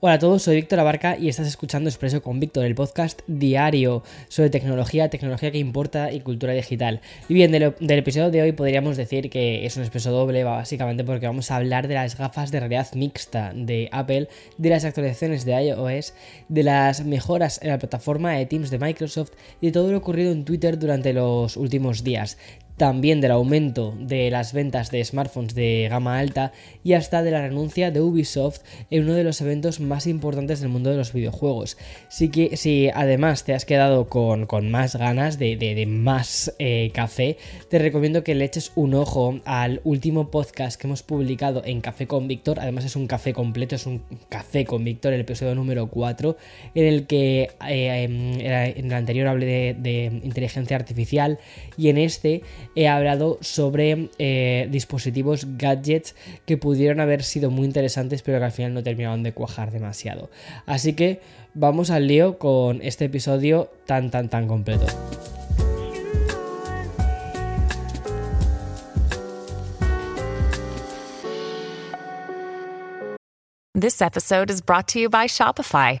Hola a todos, soy Víctor Abarca y estás escuchando Expreso con Víctor, el podcast diario sobre tecnología, tecnología que importa y cultura digital. Y bien, del, episodio de hoy podríamos decir que es un expreso doble, básicamente porque vamos a hablar de las gafas de realidad mixta de Apple, de las actualizaciones de iOS, de las mejoras en la plataforma de Teams de Microsoft y de todo lo ocurrido en Twitter durante los últimos días también del aumento de las ventas de smartphones de gama alta y hasta de la renuncia de Ubisoft en uno de los eventos más importantes del mundo de los videojuegos. Si, que, si además te has quedado con, más ganas de, más eh, café, te recomiendo que le eches un ojo al último podcast que hemos publicado en Café con Víctor. Además es un café completo, es un café con Víctor, el episodio número 4, en el que eh, en el anterior hablé de, de inteligencia artificial y en este he hablado sobre eh, dispositivos gadgets que pudieron haber sido muy interesantes pero que al final no terminaron de cuajar demasiado. Así que vamos al lío con este episodio tan tan tan completo. This episode is brought to you by Shopify.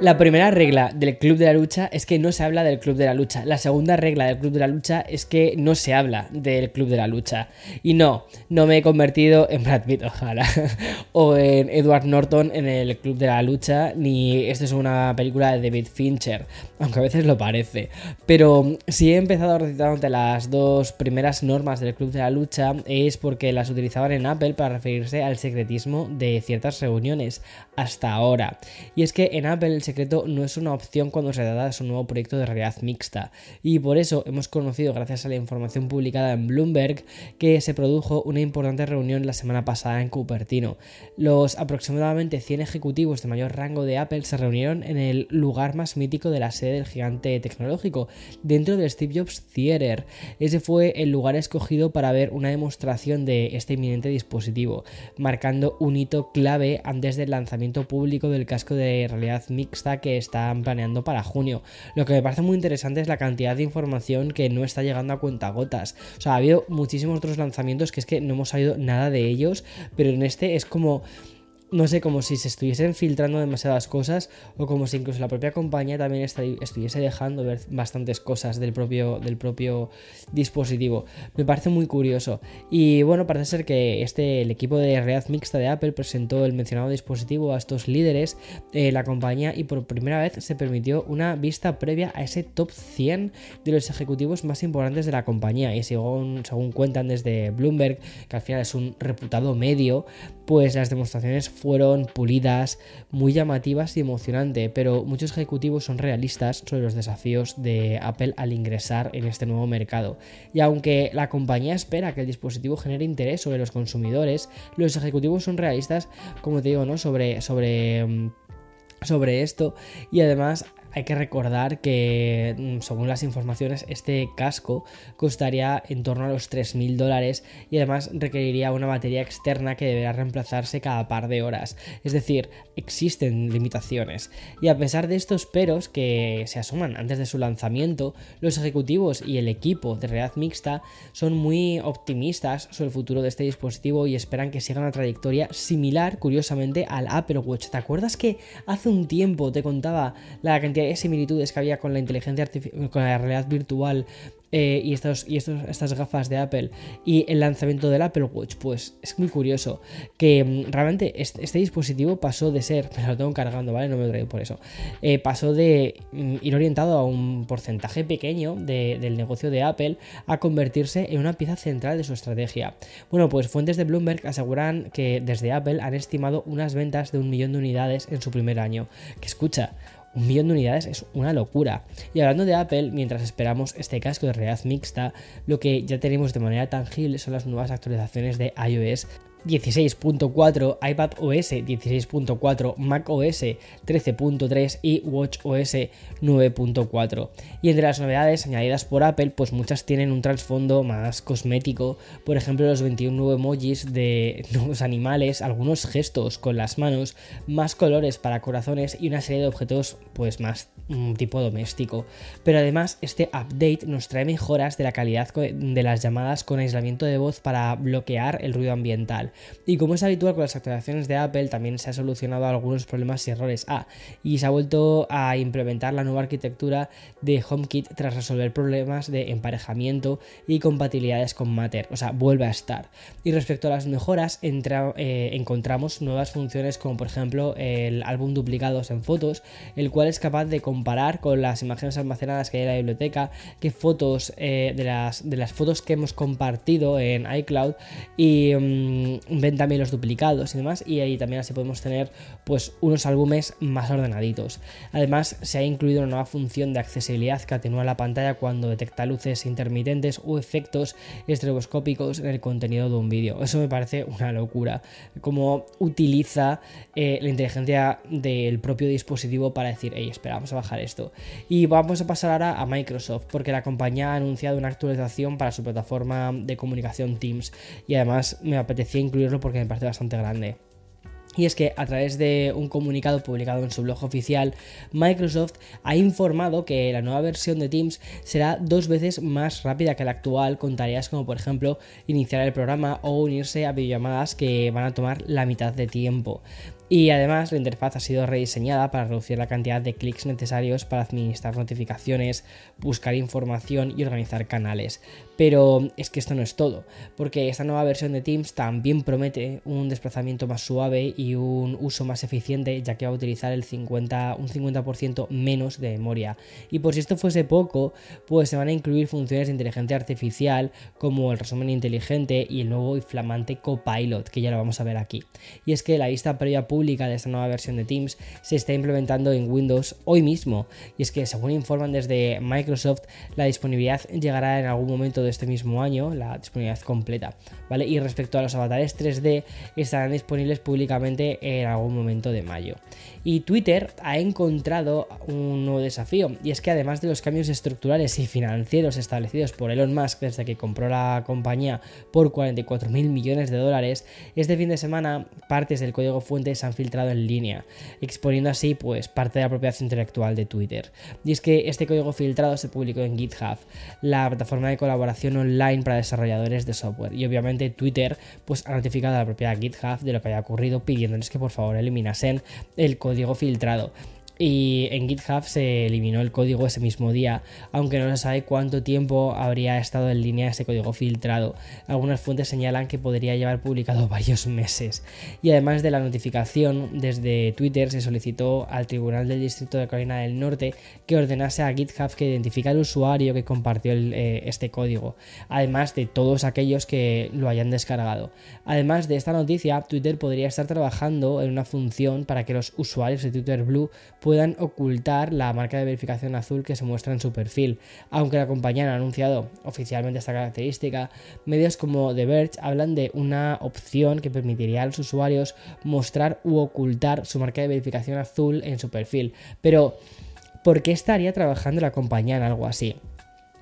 La primera regla del Club de la Lucha es que no se habla del Club de la Lucha. La segunda regla del Club de la Lucha es que no se habla del Club de la Lucha. Y no, no me he convertido en Brad Pitt, ojalá, o en Edward Norton en el Club de la Lucha, ni esto es una película de David Fincher, aunque a veces lo parece. Pero si he empezado recitándote las dos primeras normas del Club de la Lucha es porque las utilizaban en Apple para referirse al secretismo de ciertas reuniones hasta ahora. Y es que en Apple secreto no es una opción cuando se trata de su nuevo proyecto de realidad mixta. Y por eso hemos conocido, gracias a la información publicada en Bloomberg, que se produjo una importante reunión la semana pasada en Cupertino. Los aproximadamente 100 ejecutivos de mayor rango de Apple se reunieron en el lugar más mítico de la sede del gigante tecnológico, dentro del Steve Jobs Theater. Ese fue el lugar escogido para ver una demostración de este inminente dispositivo, marcando un hito clave antes del lanzamiento público del casco de realidad mixta que están planeando para junio. Lo que me parece muy interesante es la cantidad de información que no está llegando a cuentagotas. O sea, ha habido muchísimos otros lanzamientos que es que no hemos sabido nada de ellos, pero en este es como no sé, como si se estuviesen filtrando demasiadas cosas o como si incluso la propia compañía también estuviese dejando ver bastantes cosas del propio, del propio dispositivo. Me parece muy curioso. Y bueno, parece ser que este, el equipo de realidad mixta de Apple presentó el mencionado dispositivo a estos líderes de la compañía y por primera vez se permitió una vista previa a ese top 100 de los ejecutivos más importantes de la compañía. Y según, según cuentan desde Bloomberg, que al final es un reputado medio, pues las demostraciones fueron pulidas, muy llamativas y emocionantes, pero muchos ejecutivos son realistas sobre los desafíos de Apple al ingresar en este nuevo mercado. Y aunque la compañía espera que el dispositivo genere interés sobre los consumidores, los ejecutivos son realistas, como te digo, ¿no? sobre, sobre mm, sobre esto y además hay que recordar que, mm, según las informaciones, este casco costaría en torno a los 3.000 dólares y además requeriría una batería externa que deberá reemplazarse cada par de horas. Es decir, existen limitaciones. Y a pesar de estos peros que se asoman antes de su lanzamiento, los ejecutivos y el equipo de realidad mixta son muy optimistas sobre el futuro de este dispositivo y esperan que siga una trayectoria similar, curiosamente, al Apple Watch. ¿Te acuerdas que hace un tiempo te contaba la cantidad similitudes que había con la inteligencia artificial, con la realidad virtual eh, y, estos, y estos, estas gafas de Apple y el lanzamiento del Apple Watch, pues es muy curioso que mm, realmente este, este, dispositivo pasó de ser, pero lo tengo cargando, ¿vale? No me lo traigo por eso, eh, pasó de mm, ir orientado a un porcentaje pequeño del negocio de Apple a convertirse en una pieza central de su estrategia. Bueno, pues fuentes de Bloomberg aseguran que desde Apple han estimado unas ventas de un millón de unidades en su primer año. Que escucha, un millón de unidades es una locura. Y hablando de Apple, mientras esperamos este casco de realidad mixta, lo que ya tenemos de manera tangible son las nuevas actualizaciones de iOS 16.4, iPad OS 16.4, Mac OS 13.3 y Watch OS 9.4. Y entre las novedades añadidas por Apple, pues muchas tienen un trasfondo más cosmético, por ejemplo los 21 nuevos emojis de nuevos animales, algunos gestos con las manos, más colores para corazones y una serie de objetos pues más mm, tipo doméstico. Pero además este update nos trae mejoras de la calidad de las llamadas con aislamiento de voz para bloquear el ruido ambiental. Y como es habitual con las actualizaciones de Apple, también se ha solucionado algunos problemas y errores. Ah, y se ha vuelto a implementar la nueva arquitectura de HomeKit tras resolver problemas de emparejamiento y compatibilidades con Matter. O sea, vuelve a estar. Y respecto a las mejoras, eh, encontramos nuevas funciones como por ejemplo el álbum duplicados en fotos, el cual es capaz de comparar con las imágenes almacenadas que hay en la biblioteca, qué fotos eh, de, las, de las fotos que hemos compartido en iCloud y mm, ven también los duplicados y demás y ahí también así podemos tener pues unos álbumes más ordenaditos. Además se ha incluido una nueva función de accesibilidad que atenúa la pantalla cuando detecta luces intermitentes o efectos estroboscópicos en el contenido de un vídeo. Eso me parece una locura. Cómo utiliza eh, la inteligencia del propio dispositivo para decir, hey, espera, vamos a bajar esto. Y vamos a pasar ahora a Microsoft, porque la compañía ha anunciado una actualización para su plataforma de comunicación Teams. Y además me apetecía incluirlo porque me parece bastante grande. Y es que a través de un comunicado publicado en su blog oficial, Microsoft ha informado que la nueva versión de Teams será dos veces más rápida que la actual con tareas como por ejemplo iniciar el programa o unirse a videollamadas que van a tomar la mitad de tiempo. Y además la interfaz ha sido rediseñada para reducir la cantidad de clics necesarios para administrar notificaciones, buscar información y organizar canales. Pero es que esto no es todo, porque esta nueva versión de Teams también promete un desplazamiento más suave y un uso más eficiente, ya que va a utilizar el 50, un 50% menos de memoria. Y por si esto fuese poco, pues se van a incluir funciones de inteligencia artificial como el resumen inteligente y el nuevo y flamante Copilot, que ya lo vamos a ver aquí. Y es que la vista previa pública de esta nueva versión de Teams se está implementando en Windows hoy mismo. Y es que según informan desde Microsoft, la disponibilidad llegará en algún momento de este mismo año, la disponibilidad completa, ¿vale? Y respecto a los avatares 3D, estarán disponibles públicamente en algún momento de mayo. Y Twitter ha encontrado un nuevo desafío, y es que además de los cambios estructurales y financieros establecidos por Elon Musk desde que compró la compañía por 44 mil millones de dólares, este fin de semana partes del código fuente se han filtrado en línea, exponiendo así pues parte de la propiedad intelectual de Twitter. Y es que este código filtrado se publicó en GitHub, la plataforma de colaboración online para desarrolladores de software. Y obviamente Twitter pues, ha notificado a la propia GitHub de lo que había ocurrido pidiéndoles que por favor eliminasen el código filtrado y en GitHub se eliminó el código ese mismo día, aunque no se sabe cuánto tiempo habría estado en línea ese código filtrado. Algunas fuentes señalan que podría llevar publicado varios meses. Y además de la notificación, desde Twitter se solicitó al Tribunal del Distrito de Carolina del Norte que ordenase a GitHub que identifique al usuario que compartió eh, este código, además de todos aquellos que lo hayan descargado. Además de esta noticia, Twitter podría estar trabajando en una función para que los usuarios de Twitter Blue puedan ocultar la marca de verificación azul que se muestra en su perfil. Aunque la compañía no ha anunciado oficialmente esta característica, medios como The Verge hablan de una opción que permitiría a los usuarios mostrar u ocultar su marca de verificación azul en su perfil. Pero, ¿por qué estaría trabajando la compañía en algo así?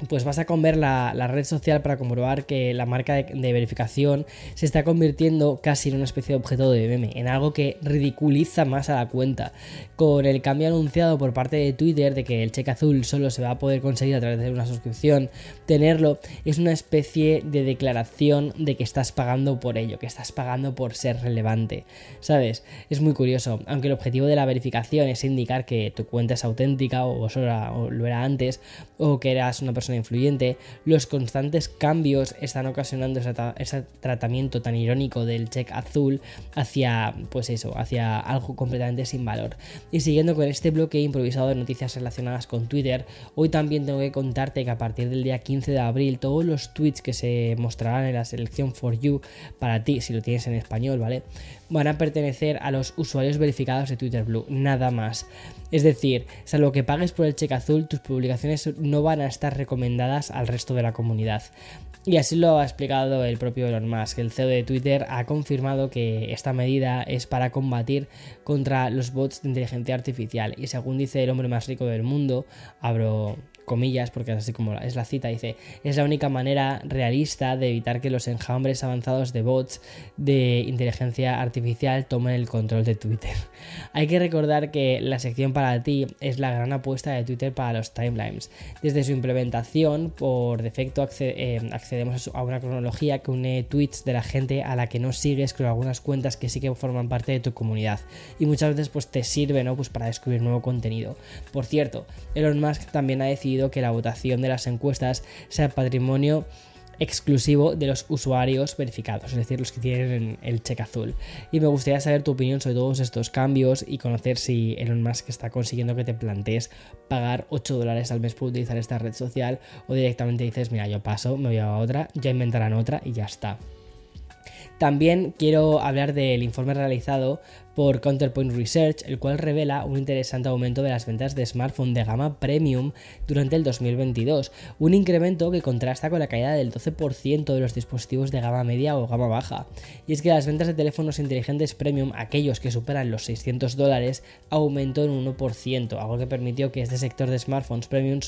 Pues vas a comer la, red social para comprobar que la marca de, verificación se está convirtiendo casi en una especie de objeto de meme, en algo que ridiculiza más a la cuenta. Con el cambio anunciado por parte de Twitter de que el cheque azul solo se va a poder conseguir a través de una suscripción, tenerlo es una especie de declaración de que estás pagando por ello, que estás pagando por ser relevante. ¿Sabes? Es muy curioso, aunque el objetivo de la verificación es indicar que tu cuenta es auténtica o, o lo era antes, o que eras una persona influyente, los constantes cambios están ocasionando ese, tratamiento tan irónico del check azul hacia, pues eso, hacia algo completamente sin valor. Y siguiendo con este bloque improvisado de noticias relacionadas con Twitter, hoy también tengo que contarte que a partir del día 15 de abril todos los tweets que se mostrarán en la selección For You para ti, si lo tienes en español, ¿vale? Van a pertenecer a los usuarios verificados de Twitter Blue, nada más. Es decir, salvo que pagues por el cheque azul, tus publicaciones no van a estar recomendadas al resto de la comunidad. Y así lo ha explicado el propio Elon Musk. El CEO de Twitter ha confirmado que esta medida es para combatir contra los bots de inteligencia artificial. Y según dice el hombre más rico del mundo, abro comillas, porque es así como es la cita, dice, es la única manera realista de evitar que los enjambres avanzados de bots de inteligencia artificial tomen el control de Twitter. Hay que recordar que la sección para ti es la gran apuesta de Twitter para los timelines. Desde su implementación, por defecto eh, accedemos a una cronología que une tweets de la gente a la que no sigues con algunas cuentas que sí que forman parte de tu comunidad. Y muchas veces pues te sirve ¿no? pues para descubrir nuevo contenido. Por cierto, Elon Musk también ha decidido que la votación de las encuestas sea patrimonio exclusivo de los usuarios verificados, es decir, los que tienen el cheque azul. Y me gustaría saber tu opinión sobre todos estos cambios y conocer si Elon Musk está consiguiendo que te plantees pagar 8 dólares al mes por utilizar esta red social o directamente dices, mira, yo paso, me voy a otra, ya inventarán otra y ya está. También quiero hablar del informe realizado por Counterpoint Research, el cual revela un interesante aumento de las ventas de smartphone de gama premium durante el 2022, un incremento que contrasta con la caída del 12% de los dispositivos de gama media o gama baja. Y es que las ventas de teléfonos inteligentes premium, aquellos que superan los 600 dólares, aumentó en un 1%, algo que permitió que este sector de smartphones premium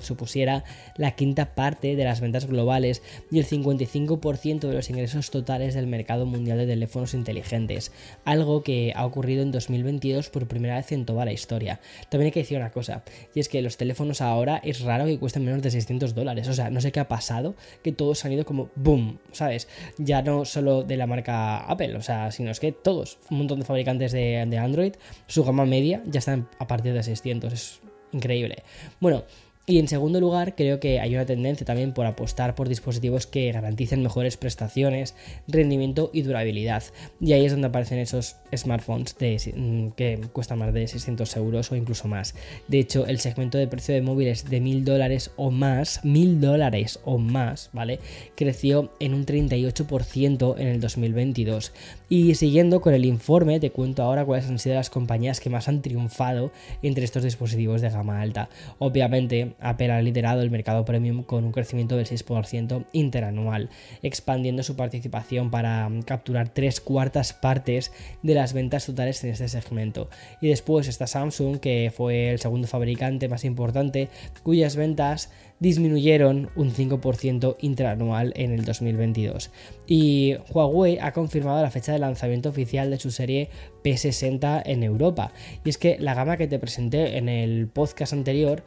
supusiera la quinta parte de las ventas globales y el 55% de los ingresos totales del mercado mundial de teléfonos inteligentes, algo que ha ocurrido en 2022 por primera vez en toda la historia. También hay que decir una cosa, y es que los teléfonos ahora es raro que cuesten menos de 600 dólares. O sea, no sé qué ha pasado, que todos han ido como boom, ¿sabes? Ya no solo de la marca Apple, o sea, sino es que todos, un montón de fabricantes de, de Android, su gama media ya están a partir de 600. Es increíble. Bueno, y en segundo lugar, creo que hay una tendencia también por apostar por dispositivos que garanticen mejores prestaciones, rendimiento y durabilidad. Y ahí es donde aparecen esos smartphones mm, que cuestan más de 600 euros o incluso más. De hecho, el segmento de precio de móviles de 1000 dólares o más, 1000 dólares o más, ¿vale? Creció en un 38% en el 2022. Y siguiendo con el informe, te cuento ahora cuáles han sido las compañías que más han triunfado entre estos dispositivos de gama alta. Obviamente, Apple ha liderado el mercado premium con un crecimiento del 6% interanual, expandiendo su participación para capturar tres cuartas partes de las ventas totales en este segmento. Y después está Samsung, que fue el segundo fabricante más importante, cuyas ventas disminuyeron un 5% interanual en el 2022. Y Huawei ha confirmado la fecha de lanzamiento oficial de su serie P60 en Europa. Y es que la gama que te presenté en el podcast anterior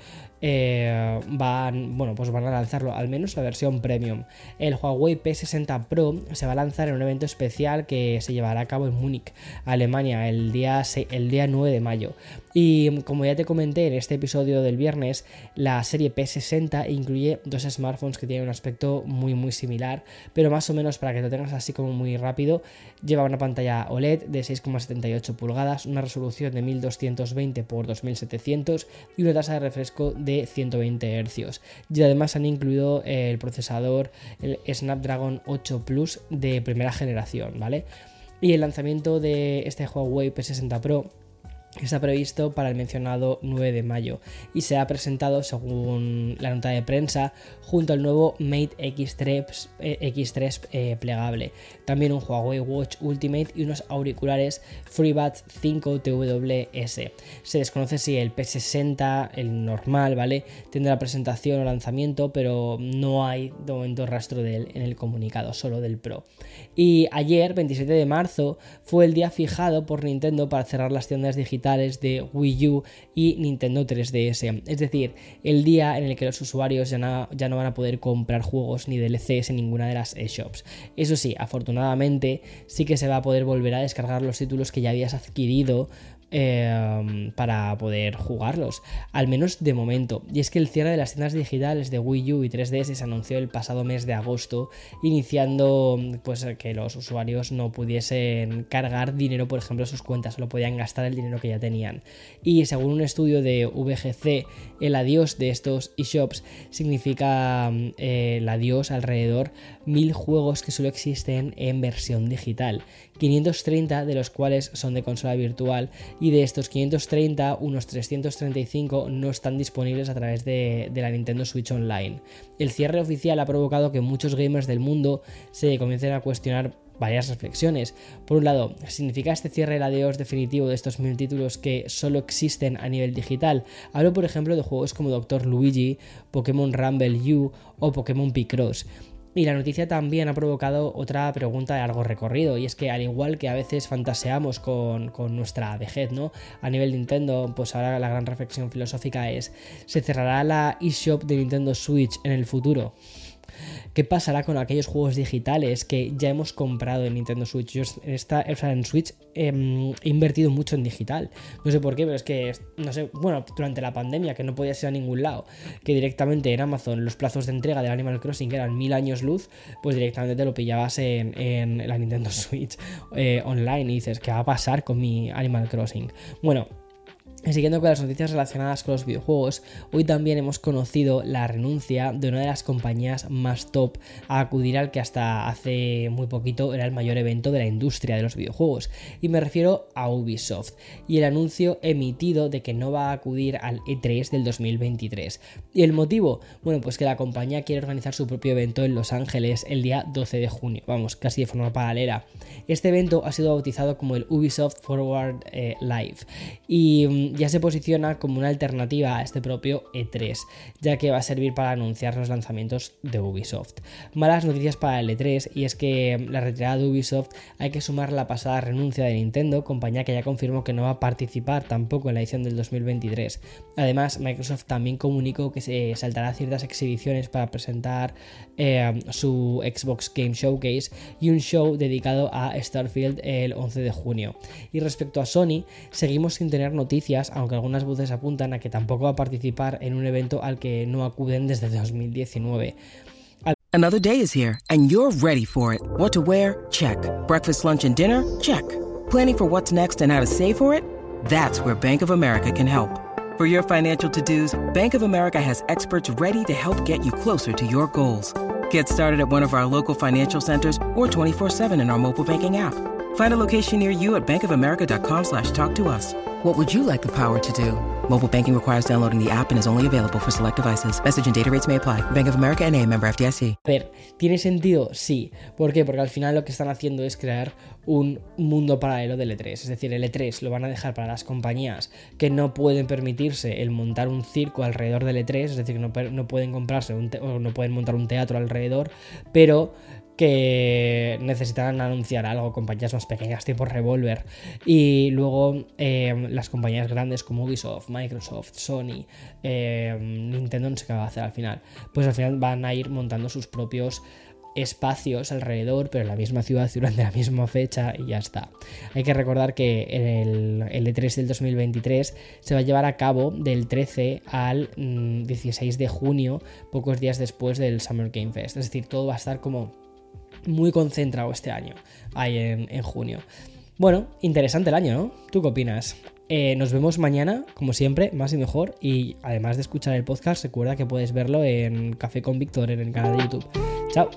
eh, van, bueno, pues van a lanzarlo, al menos la versión premium. El Huawei P60 Pro se va a lanzar en un evento especial que se llevará a cabo en Múnich, Alemania, el día, el día 9 de mayo. Y como ya te comenté en este episodio del viernes, la serie P60 incluye dos smartphones que tienen un aspecto muy muy similar, pero más o menos para que lo tengas así como muy rápido, lleva una pantalla OLED de 6,78 pulgadas, una resolución de 1220 x 2700 y una tasa de refresco de 120 Hz. Y además han incluido el procesador el Snapdragon 8 Plus de primera generación, ¿vale? Y el lanzamiento de este Huawei P60 Pro está previsto para el mencionado 9 de mayo y se ha presentado según la nota de prensa junto al nuevo Mate X3, X3 eh, plegable, también un Huawei Watch Ultimate y unos auriculares FreeBuds 5 TWS. Se desconoce si el P60, el normal, ¿vale? Tendrá presentación o lanzamiento, pero no hay de momento rastro de él en el comunicado, solo del Pro. Y ayer, 27 de marzo, fue el día fijado por Nintendo para cerrar las tiendas digitales de Wii U y Nintendo 3DS. Es decir, el día en el que los usuarios ya no, ya no van a poder comprar juegos ni DLCs en ninguna de las eShops. Eso sí, afortunadamente sí que se va a poder volver a descargar los títulos que ya habías adquirido Em, para poder jugarlos, al menos de momento. Y es que el cierre de las tiendas digitales de Wii U y 3DS se anunció el pasado mes de agosto, iniciando pues que los usuarios no pudiesen cargar dinero, por ejemplo, sus cuentas, solo podían gastar el dinero que ya tenían. Y según un estudio de VGC, el adiós de estos eShops significa eh, el adiós alrededor mil juegos que solo existen en versión digital, 530 de los cuales son de consola virtual y de estos 530 unos 335 no están disponibles a través de, la Nintendo Switch Online. El cierre oficial ha provocado que muchos gamers del mundo se comiencen a cuestionar varias reflexiones. Por un lado, ¿significa este cierre el adiós definitivo de estos mil títulos que solo existen a nivel digital? Hablo, por ejemplo, de juegos como Doctor Luigi, Pokémon Rumble U o Pokémon Picross. Y la noticia también ha provocado otra pregunta de largo recorrido, y es que al igual que a veces fantaseamos con, con, nuestra vejez, ¿no? A nivel Nintendo, pues ahora la gran reflexión filosófica es, ¿se cerrará la eShop de Nintendo Switch en el futuro? ¿Qué pasará con aquellos juegos digitales que ya hemos comprado en Nintendo Switch? Yo en, esta, en Switch eh, he invertido mucho en digital. No sé por qué, pero es que, no sé, bueno, durante la pandemia, que no podía ir a ningún lado, que directamente en Amazon los plazos de entrega de Animal Crossing eran mil años luz, pues directamente te lo pillabas en, en la Nintendo Switch eh, online y dices, ¿qué va a pasar con mi Animal Crossing? Bueno, Siguiendo con las noticias relacionadas con los videojuegos, hoy también hemos conocido la renuncia de una de las compañías más top a acudir al que hasta hace muy poquito era el mayor evento de la industria de los videojuegos, y me refiero a Ubisoft, y el anuncio emitido de que no va a acudir al E3 del 2023. ¿Y el motivo? Bueno, pues que la compañía quiere organizar su propio evento en Los Ángeles el día 12 de junio, vamos, casi de forma paralela. Este evento ha sido bautizado como el Ubisoft Forward eh, Live, y mm, ya se posiciona como una alternativa a este propio E3, ya que va a servir para anunciar los lanzamientos de Ubisoft. Malas noticias para el E3 y es que la retirada de Ubisoft hay que sumar la pasada renuncia de Nintendo, compañía que ya confirmó que no va a participar tampoco en la edición del 2023. Además, Microsoft también comunicó que se saltará ciertas exhibiciones para presentar eh, su Xbox Game Showcase y un show dedicado a Starfield el 11 de junio. Y respecto a Sony, seguimos sin tener noticias aunque algunas voces apuntan a que tampoco va a participar en un evento al que no acuden desde 2019. Another day is here and you're ready for it. What to wear? Check. Breakfast, lunch and dinner? Check. Planning for what's next and how to save for it? That's where Bank of America can help. For your financial to-dos, Bank of America has experts ready to help get you closer to your goals. Get started at one of our local financial centers or 24-7 in our mobile banking app. Find a location near you at bankofamerica.com slash talk to us. What would you like the power to do? Mobile banking requires downloading the app and is only available for select devices. Message and data rates may apply. Bank of America NA, member FDIC. A ver, ¿tiene sentido? Sí. ¿Por qué? Porque al final lo que están haciendo es crear un mundo paralelo del E3. Es decir, el E3 lo van a dejar para las compañías que no pueden permitirse el montar un circo alrededor del E3, es decir, que no, no pueden comprarse un o no pueden montar un teatro alrededor, pero que necesitan anunciar algo, compañías más pequeñas tipo Revolver y luego eh, las compañías grandes como Ubisoft, Microsoft, Sony, eh, Nintendo no sé qué va a hacer al final, pues al final van a ir montando sus propios espacios alrededor, pero en la misma ciudad durante la misma fecha y ya está. Hay que recordar que el, el E3 del 2023 se va a llevar a cabo del 13 al 16 mm, de junio, pocos días después del Summer Game Fest. Es decir, todo va a estar como muy concentrado este año, ahí en, junio. Bueno, interesante el año, ¿no? ¿Tú qué opinas? Eh, nos vemos mañana, como siempre, más y mejor. Y además de escuchar el podcast, recuerda que puedes verlo en Café con Víctor en el canal de YouTube. Chao.